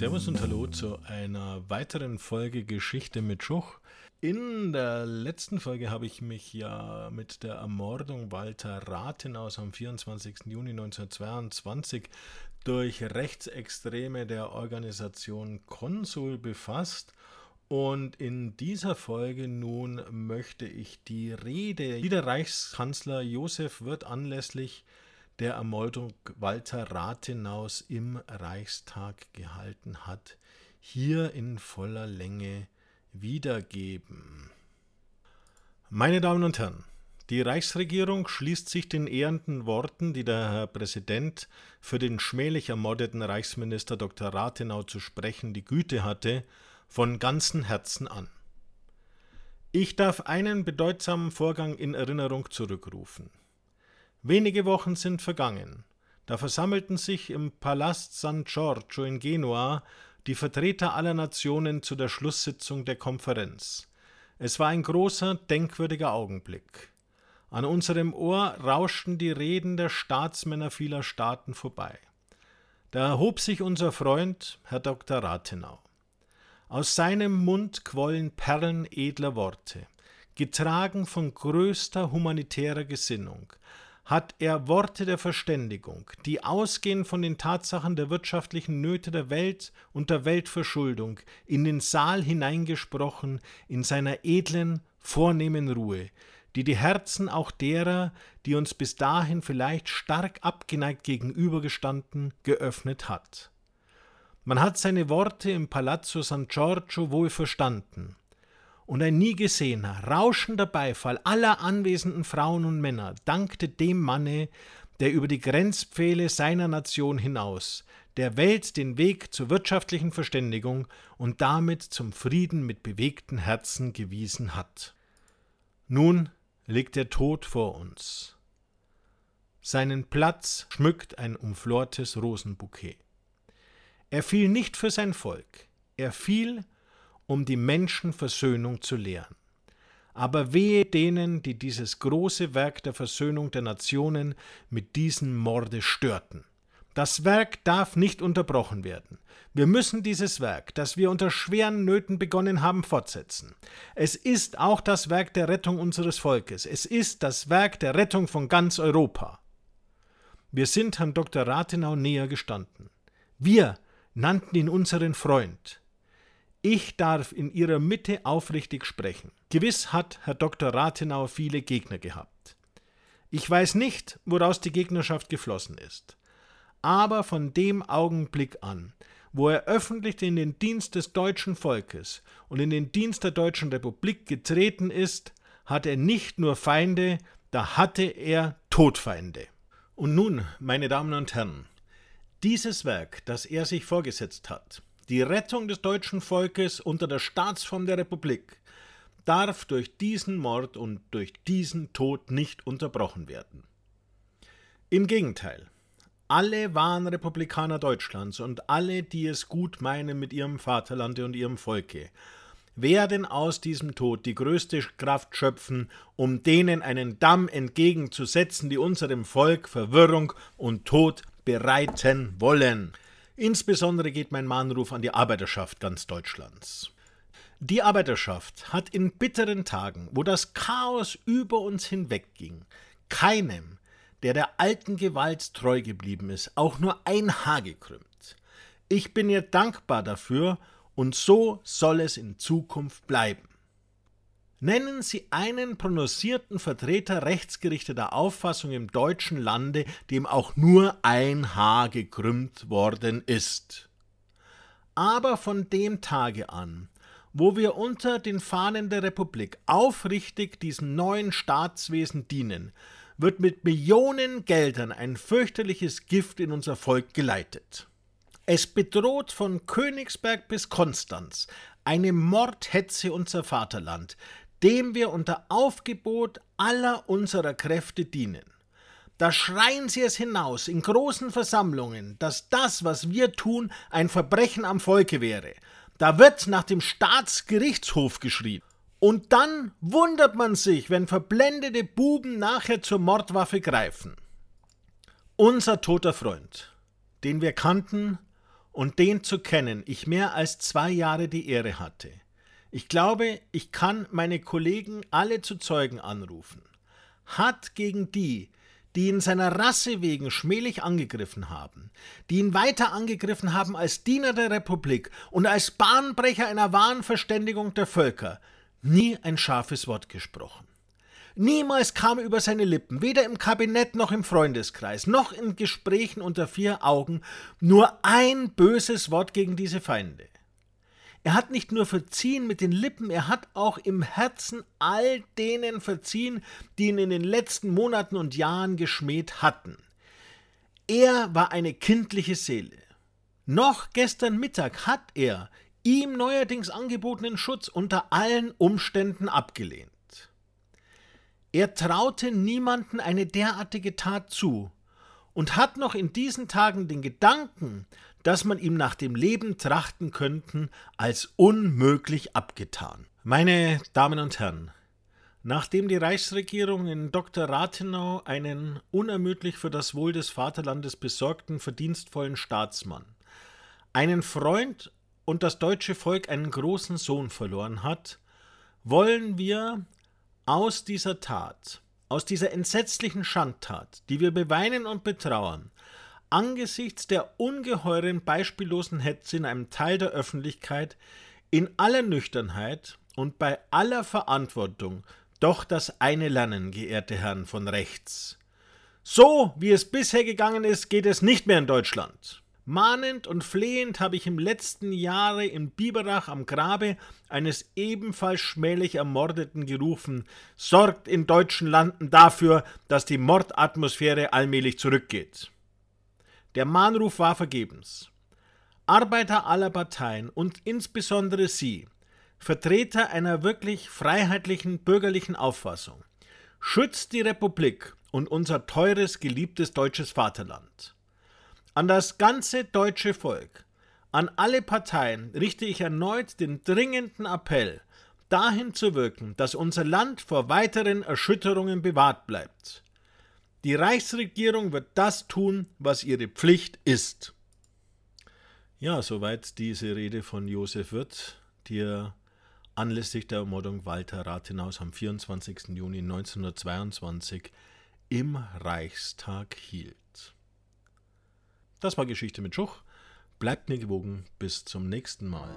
Servus und Hallo zu einer weiteren Folge Geschichte mit Schuch. In der letzten Folge habe ich mich ja mit der Ermordung Walter Rathenaus am 24. Juni 1922 durch Rechtsextreme der Organisation Konsul befasst. Und in dieser Folge nun möchte ich die Rede, die der Reichskanzler Josef Wirth anlässlich der Ermordung Walter Rathenaus im Reichstag gehalten hat, hier in voller Länge wiedergeben. Meine Damen und Herren, die Reichsregierung schließt sich den ehrenden Worten, die der Herr Präsident für den schmählich ermordeten Reichsminister Dr. Rathenau zu sprechen die Güte hatte, von ganzem Herzen an. Ich darf einen bedeutsamen Vorgang in Erinnerung zurückrufen. Wenige Wochen sind vergangen. Da versammelten sich im Palast San Giorgio in Genua die Vertreter aller Nationen zu der Schlusssitzung der Konferenz. Es war ein großer, denkwürdiger Augenblick. An unserem Ohr rauschten die Reden der Staatsmänner vieler Staaten vorbei. Da erhob sich unser Freund, Herr Dr. Rathenau. Aus seinem Mund quollen Perlen edler Worte, getragen von größter humanitärer Gesinnung, hat er Worte der Verständigung, die ausgehend von den Tatsachen der wirtschaftlichen Nöte der Welt und der Weltverschuldung, in den Saal hineingesprochen, in seiner edlen, vornehmen Ruhe, die die Herzen auch derer, die uns bis dahin vielleicht stark abgeneigt gegenübergestanden, geöffnet hat. Man hat seine Worte im Palazzo San Giorgio wohl verstanden, und ein nie gesehener, rauschender Beifall aller anwesenden Frauen und Männer dankte dem Manne, der über die Grenzpfähle seiner Nation hinaus der Welt den Weg zur wirtschaftlichen Verständigung und damit zum Frieden mit bewegten Herzen gewiesen hat. Nun liegt der Tod vor uns. Seinen Platz schmückt ein umflortes Rosenbouquet. Er fiel nicht für sein Volk, er fiel um die Menschenversöhnung zu lehren. Aber wehe denen, die dieses große Werk der Versöhnung der Nationen mit diesem Morde störten. Das Werk darf nicht unterbrochen werden. Wir müssen dieses Werk, das wir unter schweren Nöten begonnen haben, fortsetzen. Es ist auch das Werk der Rettung unseres Volkes. Es ist das Werk der Rettung von ganz Europa. Wir sind Herrn Dr. Rathenau näher gestanden. Wir nannten ihn unseren Freund. Ich darf in Ihrer Mitte aufrichtig sprechen. Gewiss hat Herr Dr. Rathenau viele Gegner gehabt. Ich weiß nicht, woraus die Gegnerschaft geflossen ist. Aber von dem Augenblick an, wo er öffentlich in den Dienst des deutschen Volkes und in den Dienst der deutschen Republik getreten ist, hat er nicht nur Feinde, da hatte er Todfeinde. Und nun, meine Damen und Herren, dieses Werk, das er sich vorgesetzt hat, die Rettung des deutschen Volkes unter der Staatsform der Republik darf durch diesen Mord und durch diesen Tod nicht unterbrochen werden. Im Gegenteil, alle wahren Republikaner Deutschlands und alle, die es gut meinen mit ihrem Vaterlande und ihrem Volke, werden aus diesem Tod die größte Kraft schöpfen, um denen einen Damm entgegenzusetzen, die unserem Volk Verwirrung und Tod bereiten wollen. Insbesondere geht mein Mahnruf an die Arbeiterschaft ganz Deutschlands. Die Arbeiterschaft hat in bitteren Tagen, wo das Chaos über uns hinwegging, keinem, der der alten Gewalt treu geblieben ist, auch nur ein Haar gekrümmt. Ich bin ihr dankbar dafür und so soll es in Zukunft bleiben. Nennen Sie einen prononcierten Vertreter rechtsgerichteter Auffassung im deutschen Lande, dem auch nur ein Haar gekrümmt worden ist. Aber von dem Tage an, wo wir unter den Fahnen der Republik aufrichtig diesem neuen Staatswesen dienen, wird mit Millionen Geldern ein fürchterliches Gift in unser Volk geleitet. Es bedroht von Königsberg bis Konstanz eine Mordhetze unser Vaterland, dem wir unter Aufgebot aller unserer Kräfte dienen. Da schreien sie es hinaus in großen Versammlungen, dass das, was wir tun, ein Verbrechen am Volke wäre. Da wird nach dem Staatsgerichtshof geschrien. Und dann wundert man sich, wenn verblendete Buben nachher zur Mordwaffe greifen. Unser toter Freund, den wir kannten und den zu kennen, ich mehr als zwei Jahre die Ehre hatte. Ich glaube, ich kann meine Kollegen alle zu Zeugen anrufen. Hat gegen die, die ihn seiner Rasse wegen schmählich angegriffen haben, die ihn weiter angegriffen haben als Diener der Republik und als Bahnbrecher einer wahren Verständigung der Völker, nie ein scharfes Wort gesprochen. Niemals kam über seine Lippen, weder im Kabinett noch im Freundeskreis, noch in Gesprächen unter vier Augen, nur ein böses Wort gegen diese Feinde. Er hat nicht nur verziehen mit den Lippen, er hat auch im Herzen all denen verziehen, die ihn in den letzten Monaten und Jahren geschmäht hatten. Er war eine kindliche Seele. Noch gestern Mittag hat er ihm neuerdings angebotenen Schutz unter allen Umständen abgelehnt. Er traute niemanden eine derartige Tat zu und hat noch in diesen Tagen den Gedanken, dass man ihm nach dem Leben trachten könnten, als unmöglich abgetan. Meine Damen und Herren, nachdem die Reichsregierung in Dr. Rathenau einen unermüdlich für das Wohl des Vaterlandes besorgten, verdienstvollen Staatsmann, einen Freund und das deutsche Volk einen großen Sohn verloren hat, wollen wir aus dieser Tat, aus dieser entsetzlichen Schandtat, die wir beweinen und betrauern, angesichts der ungeheuren beispiellosen Hetze in einem Teil der Öffentlichkeit in aller Nüchternheit und bei aller Verantwortung doch das eine lernen, geehrte Herren von rechts. So, wie es bisher gegangen ist, geht es nicht mehr in Deutschland. Mahnend und flehend habe ich im letzten Jahre in Biberach am Grabe eines ebenfalls schmählich Ermordeten gerufen, sorgt in deutschen Landen dafür, dass die Mordatmosphäre allmählich zurückgeht. Der Mahnruf war vergebens. Arbeiter aller Parteien und insbesondere Sie, Vertreter einer wirklich freiheitlichen bürgerlichen Auffassung, schützt die Republik und unser teures, geliebtes deutsches Vaterland. An das ganze deutsche Volk, an alle Parteien richte ich erneut den dringenden Appell, dahin zu wirken, dass unser Land vor weiteren Erschütterungen bewahrt bleibt. Die Reichsregierung wird das tun, was ihre Pflicht ist. Ja, soweit diese Rede von Josef Wirth, die er anlässlich der Ermordung Walter Rathenaus am 24. Juni 1922 im Reichstag hielt. Das war Geschichte mit Schuch. Bleibt mir gewogen. Bis zum nächsten Mal.